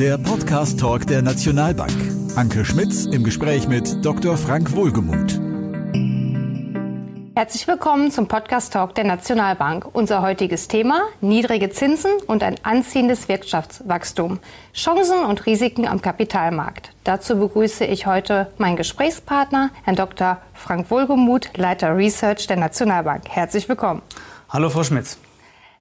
Der Podcast Talk der Nationalbank. Anke Schmitz im Gespräch mit Dr. Frank Wohlgemuth. Herzlich willkommen zum Podcast Talk der Nationalbank. Unser heutiges Thema: niedrige Zinsen und ein anziehendes Wirtschaftswachstum. Chancen und Risiken am Kapitalmarkt. Dazu begrüße ich heute meinen Gesprächspartner, Herrn Dr. Frank Wohlgemuth, Leiter Research der Nationalbank. Herzlich willkommen. Hallo, Frau Schmitz.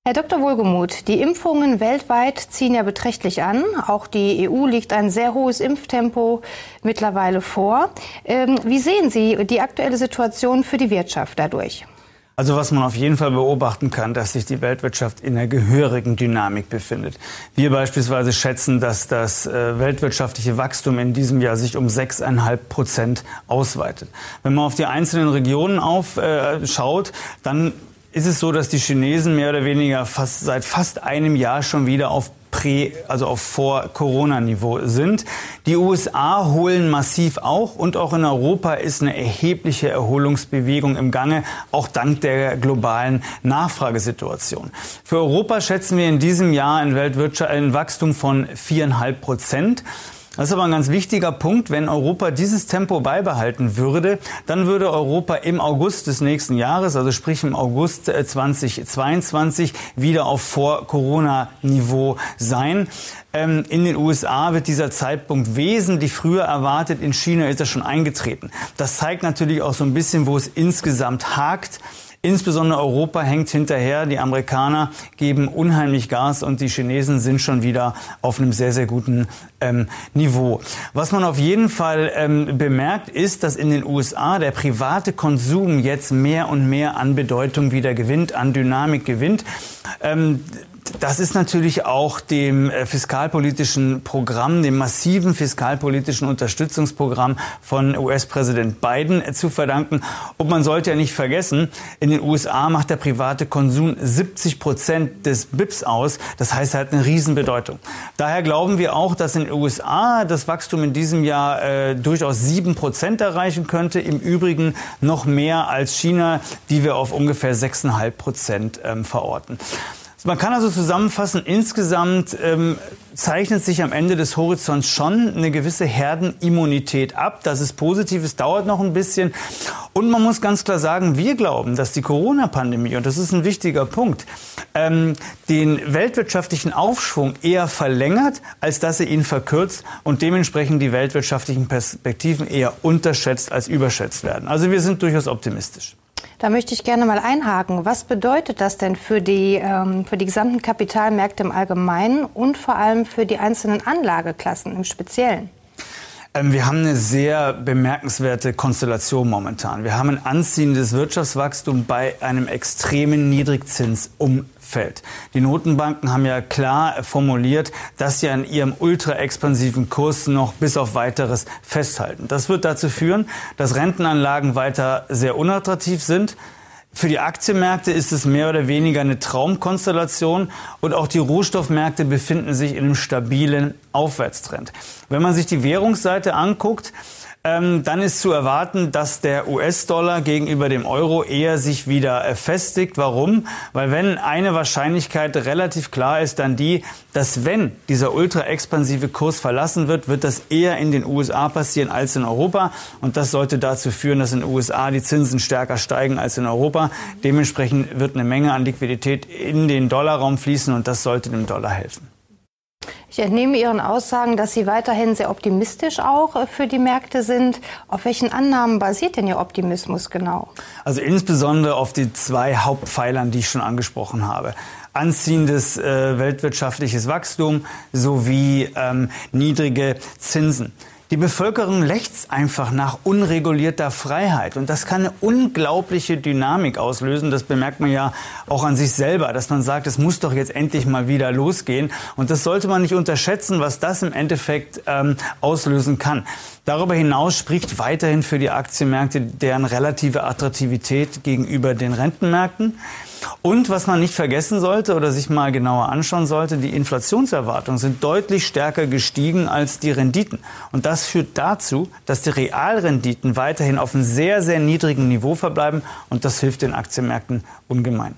Herr Dr. Wohlgemuth, die Impfungen weltweit ziehen ja beträchtlich an. Auch die EU legt ein sehr hohes Impftempo mittlerweile vor. Ähm, wie sehen Sie die aktuelle Situation für die Wirtschaft dadurch? Also was man auf jeden Fall beobachten kann, dass sich die Weltwirtschaft in einer gehörigen Dynamik befindet. Wir beispielsweise schätzen, dass das äh, weltwirtschaftliche Wachstum in diesem Jahr sich um 6,5 Prozent ausweitet. Wenn man auf die einzelnen Regionen aufschaut, äh, dann ist es so, dass die Chinesen mehr oder weniger fast seit fast einem Jahr schon wieder auf Prä, also auf Vor-Corona-Niveau sind. Die USA holen massiv auch und auch in Europa ist eine erhebliche Erholungsbewegung im Gange, auch dank der globalen Nachfragesituation. Für Europa schätzen wir in diesem Jahr ein, Weltwirtschaft, ein Wachstum von viereinhalb Prozent. Das ist aber ein ganz wichtiger Punkt. Wenn Europa dieses Tempo beibehalten würde, dann würde Europa im August des nächsten Jahres, also sprich im August 2022, äh, wieder auf Vor-Corona-Niveau sein. Ähm, in den USA wird dieser Zeitpunkt wesentlich früher erwartet. In China ist er schon eingetreten. Das zeigt natürlich auch so ein bisschen, wo es insgesamt hakt. Insbesondere Europa hängt hinterher. Die Amerikaner geben unheimlich Gas und die Chinesen sind schon wieder auf einem sehr, sehr guten ähm, Niveau. Was man auf jeden Fall ähm, bemerkt, ist, dass in den USA der private Konsum jetzt mehr und mehr an Bedeutung wieder gewinnt, an Dynamik gewinnt. Ähm, das ist natürlich auch dem äh, fiskalpolitischen Programm, dem massiven fiskalpolitischen Unterstützungsprogramm von US-Präsident Biden äh, zu verdanken. Und man sollte ja nicht vergessen, in den USA macht der private Konsum 70 Prozent des BIPs aus. Das heißt, er hat eine Riesenbedeutung. Daher glauben wir auch, dass in den USA das Wachstum in diesem Jahr äh, durchaus 7 Prozent erreichen könnte. Im Übrigen noch mehr als China, die wir auf ungefähr 6,5 Prozent ähm, verorten. Man kann also zusammenfassen, insgesamt ähm, zeichnet sich am Ende des Horizonts schon eine gewisse Herdenimmunität ab. Das ist positiv, es dauert noch ein bisschen. Und man muss ganz klar sagen, wir glauben, dass die Corona-Pandemie, und das ist ein wichtiger Punkt, ähm, den weltwirtschaftlichen Aufschwung eher verlängert, als dass er ihn verkürzt und dementsprechend die weltwirtschaftlichen Perspektiven eher unterschätzt als überschätzt werden. Also wir sind durchaus optimistisch. Da möchte ich gerne mal einhaken. Was bedeutet das denn für die, ähm, für die gesamten Kapitalmärkte im Allgemeinen und vor allem für die einzelnen Anlageklassen im Speziellen? Ähm, wir haben eine sehr bemerkenswerte Konstellation momentan. Wir haben ein anziehendes Wirtschaftswachstum bei einem extremen Niedrigzinsumfeld. Die Notenbanken haben ja klar formuliert, dass sie an ihrem ultra-expansiven Kurs noch bis auf weiteres festhalten. Das wird dazu führen, dass Rentenanlagen weiter sehr unattraktiv sind. Für die Aktienmärkte ist es mehr oder weniger eine Traumkonstellation und auch die Rohstoffmärkte befinden sich in einem stabilen Aufwärtstrend. Wenn man sich die Währungsseite anguckt, ähm, dann ist zu erwarten, dass der US-Dollar gegenüber dem Euro eher sich wieder äh, festigt. Warum? Weil wenn eine Wahrscheinlichkeit relativ klar ist, dann die, dass wenn dieser ultra expansive Kurs verlassen wird, wird das eher in den USA passieren als in Europa. Und das sollte dazu führen, dass in den USA die Zinsen stärker steigen als in Europa. Dementsprechend wird eine Menge an Liquidität in den Dollarraum fließen und das sollte dem Dollar helfen. Ich entnehme Ihren Aussagen, dass Sie weiterhin sehr optimistisch auch äh, für die Märkte sind. Auf welchen Annahmen basiert denn Ihr Optimismus genau? Also insbesondere auf die zwei Hauptpfeilern, die ich schon angesprochen habe anziehendes äh, weltwirtschaftliches Wachstum sowie ähm, niedrige Zinsen. Die Bevölkerung lechzt einfach nach unregulierter Freiheit. Und das kann eine unglaubliche Dynamik auslösen. Das bemerkt man ja auch an sich selber, dass man sagt, es muss doch jetzt endlich mal wieder losgehen. Und das sollte man nicht unterschätzen, was das im Endeffekt ähm, auslösen kann. Darüber hinaus spricht weiterhin für die Aktienmärkte deren relative Attraktivität gegenüber den Rentenmärkten. Und was man nicht vergessen sollte oder sich mal genauer anschauen sollte, die Inflationserwartungen sind deutlich stärker gestiegen als die Renditen. Und das führt dazu, dass die Realrenditen weiterhin auf einem sehr, sehr niedrigen Niveau verbleiben. Und das hilft den Aktienmärkten ungemein.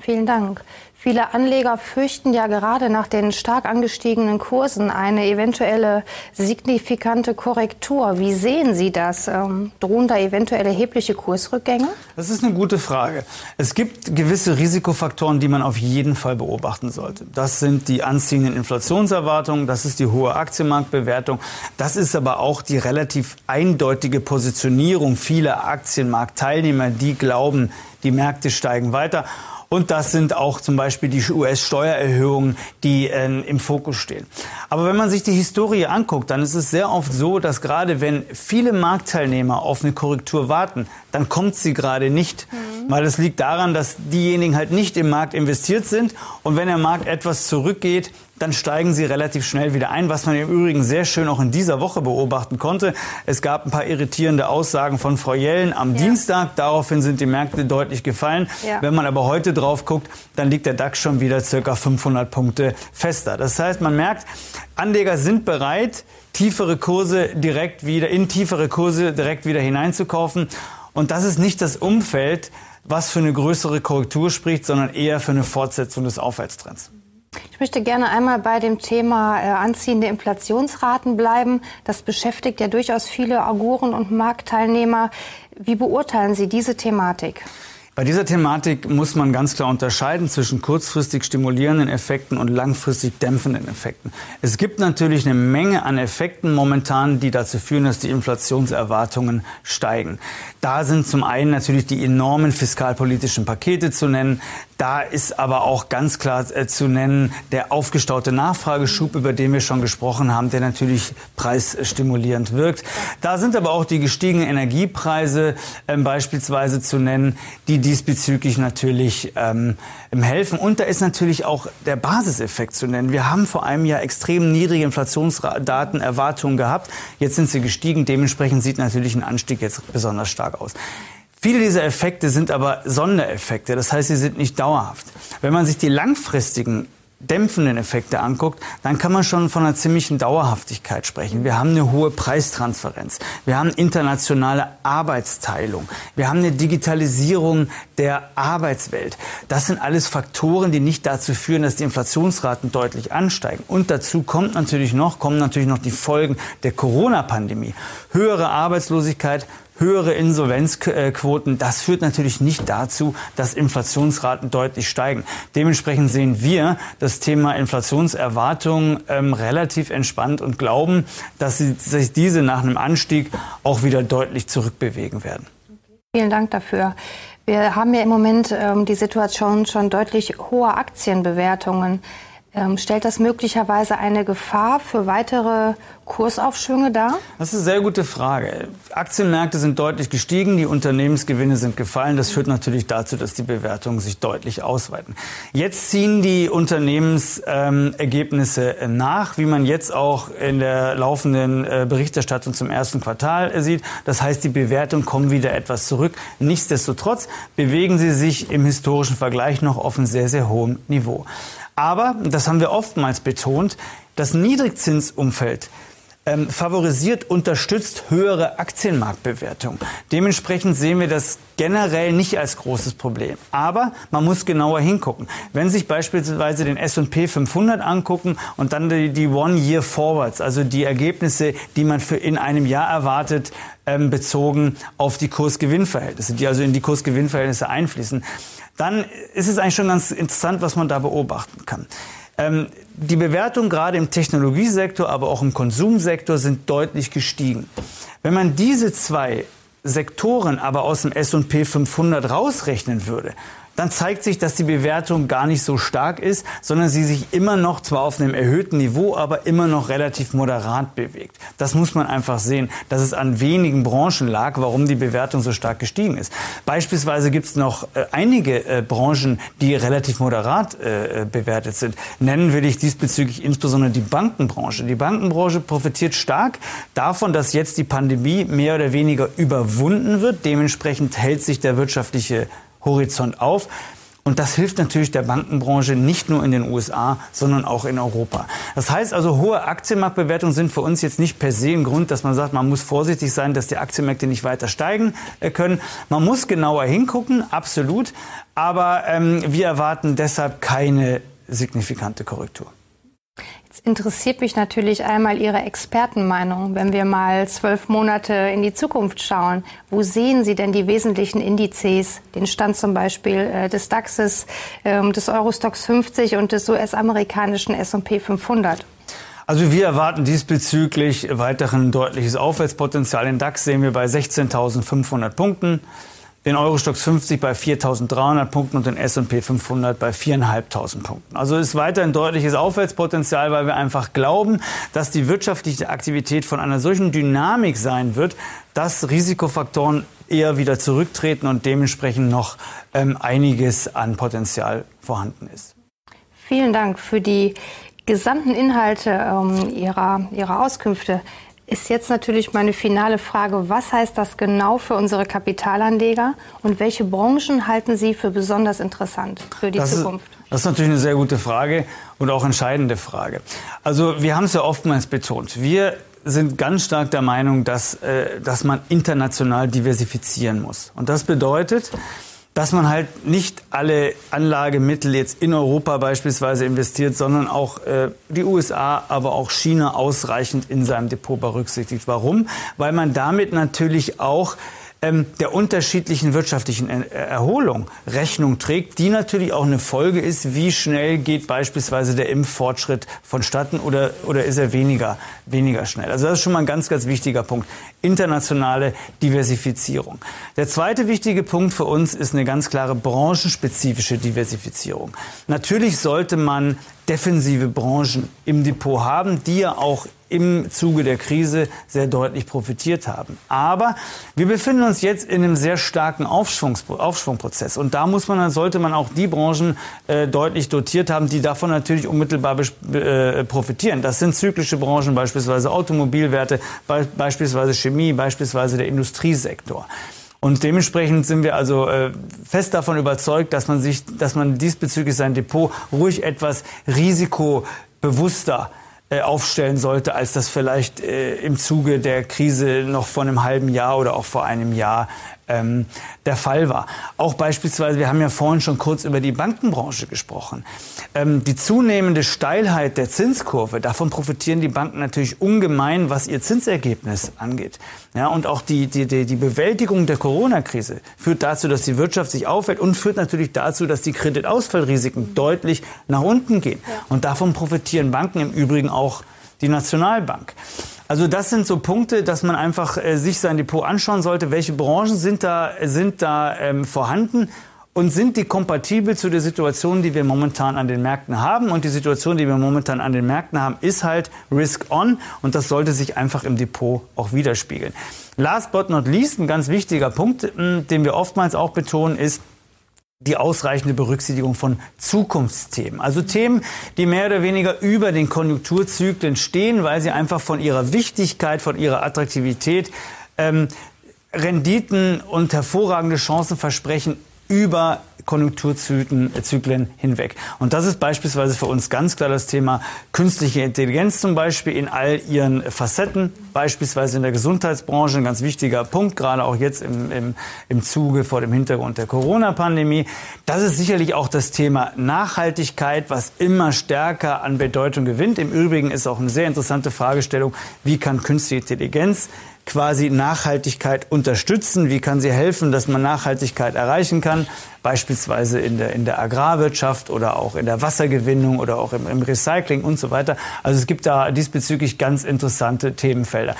Vielen Dank. Viele Anleger fürchten ja gerade nach den stark angestiegenen Kursen eine eventuelle signifikante Korrektur. Wie sehen Sie das? Ähm, drohen da eventuell erhebliche Kursrückgänge? Das ist eine gute Frage. Es gibt gewisse Risikofaktoren, die man auf jeden Fall beobachten sollte. Das sind die anziehenden Inflationserwartungen, das ist die hohe Aktienmarktbewertung, das ist aber auch die relativ eindeutige Positionierung vieler Aktienmarktteilnehmer, die glauben, die Märkte steigen weiter. Und das sind auch zum Beispiel die US-Steuererhöhungen, die äh, im Fokus stehen. Aber wenn man sich die Historie anguckt, dann ist es sehr oft so, dass gerade wenn viele Marktteilnehmer auf eine Korrektur warten, dann kommt sie gerade nicht. Mhm. Weil es liegt daran, dass diejenigen halt nicht im Markt investiert sind. Und wenn der Markt etwas zurückgeht, dann steigen sie relativ schnell wieder ein, was man im Übrigen sehr schön auch in dieser Woche beobachten konnte. Es gab ein paar irritierende Aussagen von Frau Jellen am ja. Dienstag. Daraufhin sind die Märkte deutlich gefallen. Ja. Wenn man aber heute drauf guckt, dann liegt der DAX schon wieder circa 500 Punkte fester. Das heißt, man merkt, Anleger sind bereit, tiefere Kurse direkt wieder, in tiefere Kurse direkt wieder hineinzukaufen. Und das ist nicht das Umfeld, was für eine größere Korrektur spricht, sondern eher für eine Fortsetzung des Aufwärtstrends. Ich möchte gerne einmal bei dem Thema äh, anziehende Inflationsraten bleiben. Das beschäftigt ja durchaus viele Auguren und Marktteilnehmer. Wie beurteilen Sie diese Thematik? Bei dieser Thematik muss man ganz klar unterscheiden zwischen kurzfristig stimulierenden Effekten und langfristig dämpfenden Effekten. Es gibt natürlich eine Menge an Effekten momentan, die dazu führen, dass die Inflationserwartungen steigen. Da sind zum einen natürlich die enormen fiskalpolitischen Pakete zu nennen. Da ist aber auch ganz klar äh, zu nennen der aufgestaute Nachfrageschub, über den wir schon gesprochen haben, der natürlich preisstimulierend wirkt. Da sind aber auch die gestiegenen Energiepreise äh, beispielsweise zu nennen, die diesbezüglich natürlich ähm, helfen. Und da ist natürlich auch der Basiseffekt zu nennen. Wir haben vor einem Jahr extrem niedrige Inflationsdaten, Erwartungen gehabt. Jetzt sind sie gestiegen. Dementsprechend sieht natürlich ein Anstieg jetzt besonders stark aus. Viele dieser Effekte sind aber Sondereffekte, das heißt, sie sind nicht dauerhaft. Wenn man sich die langfristigen dämpfenden Effekte anguckt, dann kann man schon von einer ziemlichen Dauerhaftigkeit sprechen. Wir haben eine hohe Preistransferenz. Wir haben internationale Arbeitsteilung. Wir haben eine Digitalisierung der Arbeitswelt. Das sind alles Faktoren, die nicht dazu führen, dass die Inflationsraten deutlich ansteigen. Und dazu kommt natürlich noch, kommen natürlich noch die Folgen der Corona-Pandemie. Höhere Arbeitslosigkeit, höhere Insolvenzquoten, das führt natürlich nicht dazu, dass Inflationsraten deutlich steigen. Dementsprechend sehen wir das Thema Inflationserwartungen ähm, relativ entspannt und glauben, dass sich diese nach einem Anstieg auch wieder deutlich zurückbewegen werden. Vielen Dank dafür. Wir haben ja im Moment ähm, die Situation schon deutlich hoher Aktienbewertungen. Ähm, stellt das möglicherweise eine Gefahr für weitere Kursaufschwünge dar? Das ist eine sehr gute Frage. Aktienmärkte sind deutlich gestiegen, die Unternehmensgewinne sind gefallen. Das führt natürlich dazu, dass die Bewertungen sich deutlich ausweiten. Jetzt ziehen die Unternehmensergebnisse ähm, nach, wie man jetzt auch in der laufenden äh, Berichterstattung zum ersten Quartal äh, sieht. Das heißt, die Bewertungen kommen wieder etwas zurück. Nichtsdestotrotz bewegen sie sich im historischen Vergleich noch auf einem sehr, sehr hohen Niveau. Aber, das haben wir oftmals betont, das Niedrigzinsumfeld ähm, favorisiert, unterstützt höhere Aktienmarktbewertung. Dementsprechend sehen wir das generell nicht als großes Problem. Aber man muss genauer hingucken. Wenn Sie sich beispielsweise den S&P 500 angucken und dann die, die One-Year-Forwards, also die Ergebnisse, die man für in einem Jahr erwartet, ähm, bezogen auf die Kursgewinnverhältnisse, die also in die Kursgewinnverhältnisse einfließen, dann ist es eigentlich schon ganz interessant, was man da beobachten kann. Ähm, die Bewertungen gerade im Technologiesektor, aber auch im Konsumsektor sind deutlich gestiegen. Wenn man diese zwei Sektoren aber aus dem S&P 500 rausrechnen würde, dann zeigt sich, dass die Bewertung gar nicht so stark ist, sondern sie sich immer noch zwar auf einem erhöhten Niveau, aber immer noch relativ moderat bewegt. Das muss man einfach sehen, dass es an wenigen Branchen lag, warum die Bewertung so stark gestiegen ist. Beispielsweise gibt es noch äh, einige äh, Branchen, die relativ moderat äh, bewertet sind. Nennen will ich diesbezüglich insbesondere die Bankenbranche. Die Bankenbranche profitiert stark davon, dass jetzt die Pandemie mehr oder weniger überwunden wird. Dementsprechend hält sich der wirtschaftliche Horizont auf. Und das hilft natürlich der Bankenbranche nicht nur in den USA, sondern auch in Europa. Das heißt also, hohe Aktienmarktbewertungen sind für uns jetzt nicht per se ein Grund, dass man sagt, man muss vorsichtig sein, dass die Aktienmärkte nicht weiter steigen äh, können. Man muss genauer hingucken, absolut. Aber ähm, wir erwarten deshalb keine signifikante Korrektur. Jetzt interessiert mich natürlich einmal Ihre Expertenmeinung. Wenn wir mal zwölf Monate in die Zukunft schauen, wo sehen Sie denn die wesentlichen Indizes, den Stand zum Beispiel äh, des DAXes, äh, des Eurostox 50 und des US-amerikanischen S&P 500? Also wir erwarten diesbezüglich weiterhin deutliches Aufwärtspotenzial. Den DAX sehen wir bei 16.500 Punkten den Eurostox 50 bei 4.300 Punkten und den S&P 500 bei 4.500 Punkten. Also ist weiter ein deutliches Aufwärtspotenzial, weil wir einfach glauben, dass die wirtschaftliche Aktivität von einer solchen Dynamik sein wird, dass Risikofaktoren eher wieder zurücktreten und dementsprechend noch ähm, einiges an Potenzial vorhanden ist. Vielen Dank für die gesamten Inhalte ähm, Ihrer, Ihrer Auskünfte ist jetzt natürlich meine finale Frage, was heißt das genau für unsere Kapitalanleger und welche Branchen halten Sie für besonders interessant für die das Zukunft? Ist, das ist natürlich eine sehr gute Frage und auch entscheidende Frage. Also wir haben es ja oftmals betont. Wir sind ganz stark der Meinung, dass, äh, dass man international diversifizieren muss. Und das bedeutet, dass man halt nicht alle Anlagemittel jetzt in Europa beispielsweise investiert, sondern auch äh, die USA, aber auch China ausreichend in seinem Depot berücksichtigt. Warum? Weil man damit natürlich auch ähm, der unterschiedlichen wirtschaftlichen Erholung Rechnung trägt, die natürlich auch eine Folge ist, wie schnell geht beispielsweise der Impffortschritt vonstatten oder, oder ist er weniger, weniger schnell. Also das ist schon mal ein ganz, ganz wichtiger Punkt. Internationale Diversifizierung. Der zweite wichtige Punkt für uns ist eine ganz klare branchenspezifische Diversifizierung. Natürlich sollte man defensive Branchen im Depot haben, die ja auch im Zuge der Krise sehr deutlich profitiert haben. Aber wir befinden uns jetzt in einem sehr starken Aufschwungprozess. Und da muss man, sollte man auch die Branchen äh, deutlich dotiert haben, die davon natürlich unmittelbar äh, profitieren. Das sind zyklische Branchen, beispielsweise Automobilwerte, be beispielsweise Chemie, beispielsweise der Industriesektor. Und dementsprechend sind wir also äh, fest davon überzeugt, dass man sich, dass man diesbezüglich sein Depot ruhig etwas risikobewusster aufstellen sollte, als das vielleicht äh, im Zuge der Krise noch vor einem halben Jahr oder auch vor einem Jahr ähm, der Fall war. Auch beispielsweise, wir haben ja vorhin schon kurz über die Bankenbranche gesprochen. Ähm, die zunehmende Steilheit der Zinskurve, davon profitieren die Banken natürlich ungemein, was ihr Zinsergebnis angeht. Ja, und auch die, die, die, die Bewältigung der Corona-Krise führt dazu, dass die Wirtschaft sich aufhält und führt natürlich dazu, dass die Kreditausfallrisiken deutlich nach unten gehen. Und davon profitieren Banken im Übrigen auch die Nationalbank. Also das sind so Punkte, dass man einfach äh, sich sein Depot anschauen sollte. Welche Branchen sind da, sind da ähm, vorhanden? Und sind die kompatibel zu der Situation, die wir momentan an den Märkten haben? Und die Situation, die wir momentan an den Märkten haben, ist halt Risk On. Und das sollte sich einfach im Depot auch widerspiegeln. Last but not least, ein ganz wichtiger Punkt, den wir oftmals auch betonen, ist, die ausreichende Berücksichtigung von Zukunftsthemen. Also Themen, die mehr oder weniger über den Konjunkturzyklen stehen, weil sie einfach von ihrer Wichtigkeit, von ihrer Attraktivität ähm, Renditen und hervorragende Chancen versprechen über Konjunkturzyklen hinweg. Und das ist beispielsweise für uns ganz klar das Thema künstliche Intelligenz zum Beispiel in all ihren Facetten, beispielsweise in der Gesundheitsbranche, ein ganz wichtiger Punkt, gerade auch jetzt im, im, im Zuge vor dem Hintergrund der Corona-Pandemie. Das ist sicherlich auch das Thema Nachhaltigkeit, was immer stärker an Bedeutung gewinnt. Im Übrigen ist auch eine sehr interessante Fragestellung, wie kann künstliche Intelligenz quasi Nachhaltigkeit unterstützen? Wie kann sie helfen, dass man Nachhaltigkeit erreichen kann? Beispielsweise in der, in der Agrarwirtschaft oder auch in der Wassergewinnung oder auch im, im Recycling und so weiter. Also es gibt da diesbezüglich ganz interessante Themenfelder.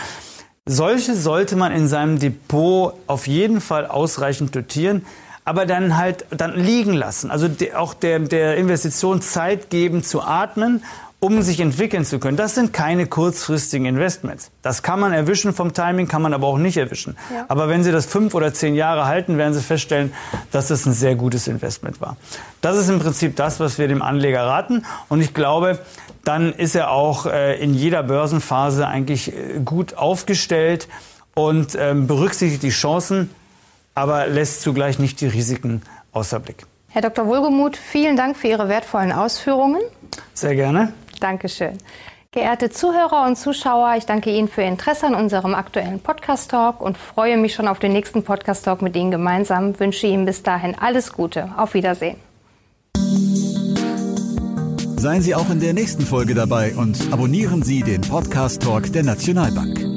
Solche sollte man in seinem Depot auf jeden Fall ausreichend dotieren aber dann halt dann liegen lassen. Also auch der, der Investition Zeit geben zu atmen um sich entwickeln zu können. Das sind keine kurzfristigen Investments. Das kann man erwischen vom Timing, kann man aber auch nicht erwischen. Ja. Aber wenn Sie das fünf oder zehn Jahre halten, werden Sie feststellen, dass das ein sehr gutes Investment war. Das ist im Prinzip das, was wir dem Anleger raten. Und ich glaube, dann ist er auch äh, in jeder Börsenphase eigentlich äh, gut aufgestellt und ähm, berücksichtigt die Chancen, aber lässt zugleich nicht die Risiken außer Blick. Herr Dr. Wohlgemuth, vielen Dank für Ihre wertvollen Ausführungen. Sehr gerne. Dankeschön. Geehrte Zuhörer und Zuschauer, ich danke Ihnen für Ihr Interesse an unserem aktuellen Podcast Talk und freue mich schon auf den nächsten Podcast Talk mit Ihnen gemeinsam. Wünsche Ihnen bis dahin alles Gute. Auf Wiedersehen. Seien Sie auch in der nächsten Folge dabei und abonnieren Sie den Podcast Talk der Nationalbank.